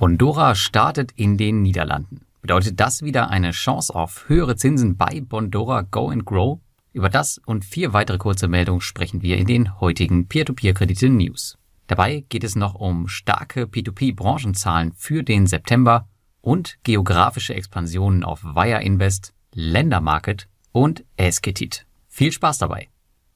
Bondora startet in den Niederlanden. Bedeutet das wieder eine Chance auf höhere Zinsen bei Bondora Go and Grow? Über das und vier weitere kurze Meldungen sprechen wir in den heutigen Peer-to-Peer-Kredite-News. Dabei geht es noch um starke P2P-Branchenzahlen für den September und geografische Expansionen auf Wire Invest, Ländermarket und Esketit. Viel Spaß dabei!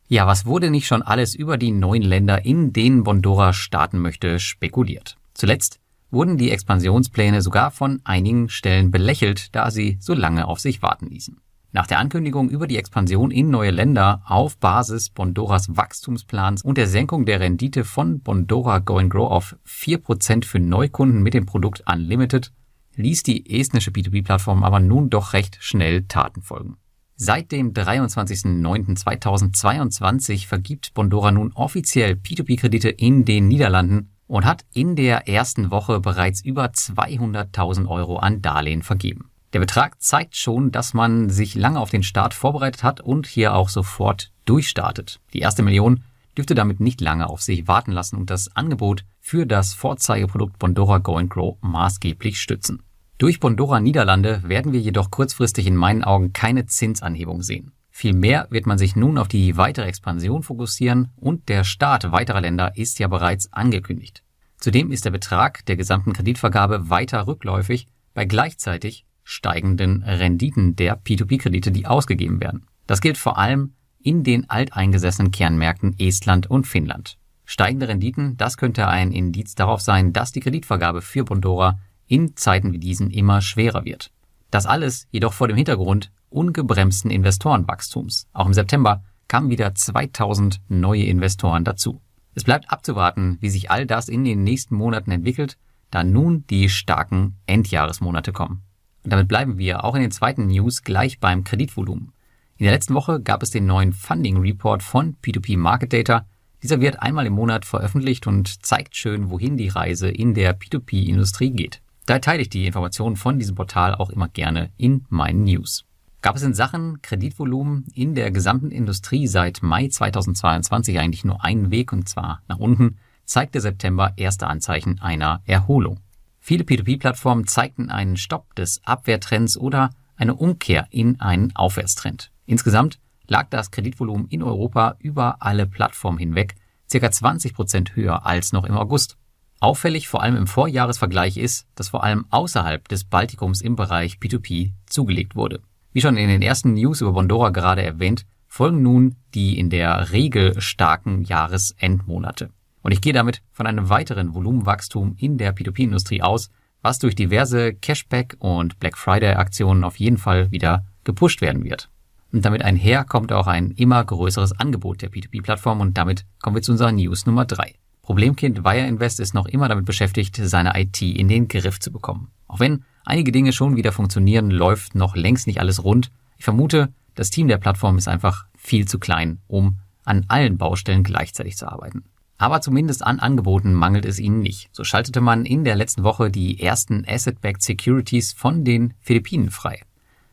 Ja, was wurde nicht schon alles über die neuen Länder, in denen Bondora starten möchte, spekuliert? Zuletzt wurden die Expansionspläne sogar von einigen Stellen belächelt, da sie so lange auf sich warten ließen. Nach der Ankündigung über die Expansion in neue Länder auf Basis Bondoras Wachstumsplans und der Senkung der Rendite von Bondora Go and Grow auf 4% für Neukunden mit dem Produkt Unlimited ließ die estnische B2B-Plattform aber nun doch recht schnell Taten folgen. Seit dem 23.09.2022 vergibt Bondora nun offiziell P2P-Kredite in den Niederlanden und hat in der ersten Woche bereits über 200.000 Euro an Darlehen vergeben. Der Betrag zeigt schon, dass man sich lange auf den Start vorbereitet hat und hier auch sofort durchstartet. Die erste Million dürfte damit nicht lange auf sich warten lassen und das Angebot für das Vorzeigeprodukt Bondora Go Grow maßgeblich stützen. Durch Bondora Niederlande werden wir jedoch kurzfristig in meinen Augen keine Zinsanhebung sehen. Vielmehr wird man sich nun auf die weitere Expansion fokussieren und der Start weiterer Länder ist ja bereits angekündigt. Zudem ist der Betrag der gesamten Kreditvergabe weiter rückläufig bei gleichzeitig steigenden Renditen der P2P-Kredite, die ausgegeben werden. Das gilt vor allem in den alteingesessenen Kernmärkten Estland und Finnland. Steigende Renditen, das könnte ein Indiz darauf sein, dass die Kreditvergabe für Bondora in Zeiten wie diesen immer schwerer wird. Das alles jedoch vor dem Hintergrund ungebremsten Investorenwachstums. Auch im September kamen wieder 2000 neue Investoren dazu. Es bleibt abzuwarten, wie sich all das in den nächsten Monaten entwickelt, da nun die starken Endjahresmonate kommen. Und damit bleiben wir auch in den zweiten News gleich beim Kreditvolumen. In der letzten Woche gab es den neuen Funding Report von P2P Market Data. Dieser wird einmal im Monat veröffentlicht und zeigt schön, wohin die Reise in der P2P-Industrie geht. Da teile ich die Informationen von diesem Portal auch immer gerne in meinen News gab es in Sachen Kreditvolumen in der gesamten Industrie seit Mai 2022 eigentlich nur einen Weg und zwar nach unten, zeigt der September erste Anzeichen einer Erholung. Viele P2P-Plattformen zeigten einen Stopp des Abwehrtrends oder eine Umkehr in einen Aufwärtstrend. Insgesamt lag das Kreditvolumen in Europa über alle Plattformen hinweg circa 20 Prozent höher als noch im August. Auffällig vor allem im Vorjahresvergleich ist, dass vor allem außerhalb des Baltikums im Bereich P2P zugelegt wurde. Wie schon in den ersten News über Bondora gerade erwähnt, folgen nun die in der Regel starken Jahresendmonate. Und ich gehe damit von einem weiteren Volumenwachstum in der P2P-Industrie aus, was durch diverse Cashback- und Black Friday-Aktionen auf jeden Fall wieder gepusht werden wird. Und damit einher kommt auch ein immer größeres Angebot der P2P-Plattform und damit kommen wir zu unserer News Nummer drei. Problemkind Wire Invest ist noch immer damit beschäftigt, seine IT in den Griff zu bekommen. Auch wenn einige Dinge schon wieder funktionieren, läuft noch längst nicht alles rund. Ich vermute, das Team der Plattform ist einfach viel zu klein, um an allen Baustellen gleichzeitig zu arbeiten. Aber zumindest an Angeboten mangelt es ihnen nicht. So schaltete man in der letzten Woche die ersten Asset-Backed Securities von den Philippinen frei.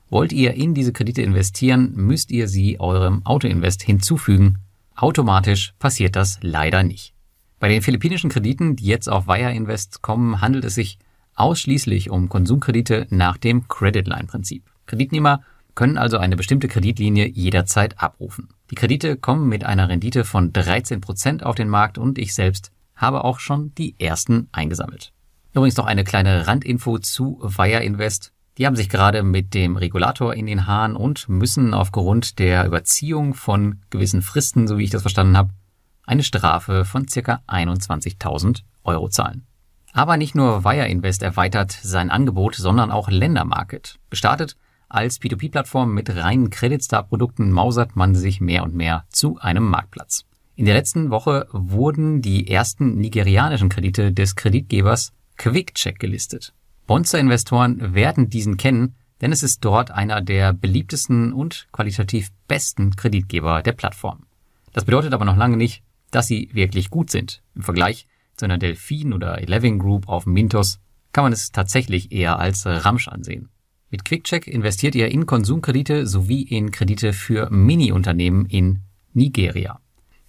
Wollt ihr in diese Kredite investieren, müsst ihr sie eurem Autoinvest hinzufügen. Automatisch passiert das leider nicht. Bei den philippinischen Krediten, die jetzt auf Wire Invest kommen, handelt es sich ausschließlich um Konsumkredite nach dem Credit Line Prinzip. Kreditnehmer können also eine bestimmte Kreditlinie jederzeit abrufen. Die Kredite kommen mit einer Rendite von 13 Prozent auf den Markt und ich selbst habe auch schon die ersten eingesammelt. Übrigens noch eine kleine Randinfo zu Wire Invest. Die haben sich gerade mit dem Regulator in den Haaren und müssen aufgrund der Überziehung von gewissen Fristen, so wie ich das verstanden habe, eine Strafe von circa 21.000 Euro zahlen. Aber nicht nur Wire Invest erweitert sein Angebot, sondern auch Ländermarket. Gestartet als P2P-Plattform mit reinen Credit-Star-Produkten mausert man sich mehr und mehr zu einem Marktplatz. In der letzten Woche wurden die ersten nigerianischen Kredite des Kreditgebers QuickCheck gelistet. Bonster-Investoren werden diesen kennen, denn es ist dort einer der beliebtesten und qualitativ besten Kreditgeber der Plattform. Das bedeutet aber noch lange nicht, dass sie wirklich gut sind. Im Vergleich zu einer Delphin oder Eleven Group auf Mintos kann man es tatsächlich eher als Ramsch ansehen. Mit QuickCheck investiert ihr in Konsumkredite sowie in Kredite für Mini-Unternehmen in Nigeria.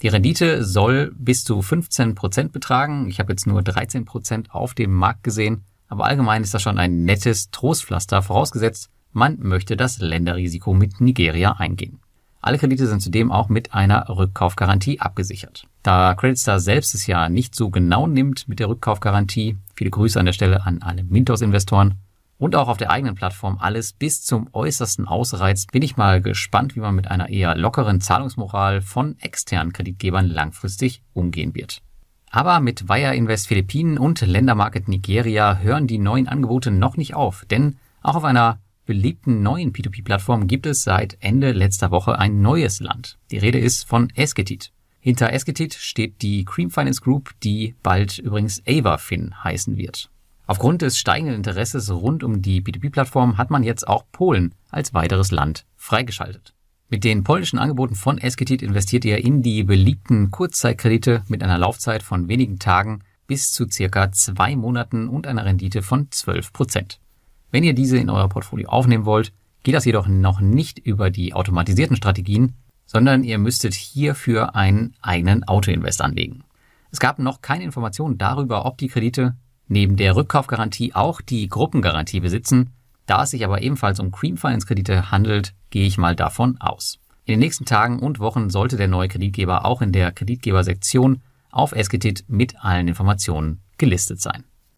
Die Rendite soll bis zu 15 Prozent betragen. Ich habe jetzt nur 13 Prozent auf dem Markt gesehen, aber allgemein ist das schon ein nettes Trostpflaster, vorausgesetzt, man möchte das Länderrisiko mit Nigeria eingehen. Alle Kredite sind zudem auch mit einer Rückkaufgarantie abgesichert. Da Creditstar selbst es ja nicht so genau nimmt mit der Rückkaufgarantie, viele Grüße an der Stelle an alle Mintos-Investoren, und auch auf der eigenen Plattform alles bis zum äußersten ausreizt, bin ich mal gespannt, wie man mit einer eher lockeren Zahlungsmoral von externen Kreditgebern langfristig umgehen wird. Aber mit Wire Invest Philippinen und Ländermarket Nigeria hören die neuen Angebote noch nicht auf, denn auch auf einer beliebten neuen P2P-Plattform gibt es seit Ende letzter Woche ein neues Land. Die Rede ist von Esketit. Hinter Esketit steht die Cream Finance Group, die bald übrigens AvaFin heißen wird. Aufgrund des steigenden Interesses rund um die B2B-Plattform hat man jetzt auch Polen als weiteres Land freigeschaltet. Mit den polnischen Angeboten von Esketit investiert ihr in die beliebten Kurzzeitkredite mit einer Laufzeit von wenigen Tagen bis zu circa zwei Monaten und einer Rendite von 12 Prozent. Wenn ihr diese in euer Portfolio aufnehmen wollt, geht das jedoch noch nicht über die automatisierten Strategien, sondern ihr müsstet hierfür einen eigenen Autoinvest anlegen. Es gab noch keine Informationen darüber, ob die Kredite neben der Rückkaufgarantie auch die Gruppengarantie besitzen. Da es sich aber ebenfalls um Cream Finance Kredite handelt, gehe ich mal davon aus. In den nächsten Tagen und Wochen sollte der neue Kreditgeber auch in der Kreditgebersektion auf Esketit mit allen Informationen gelistet sein.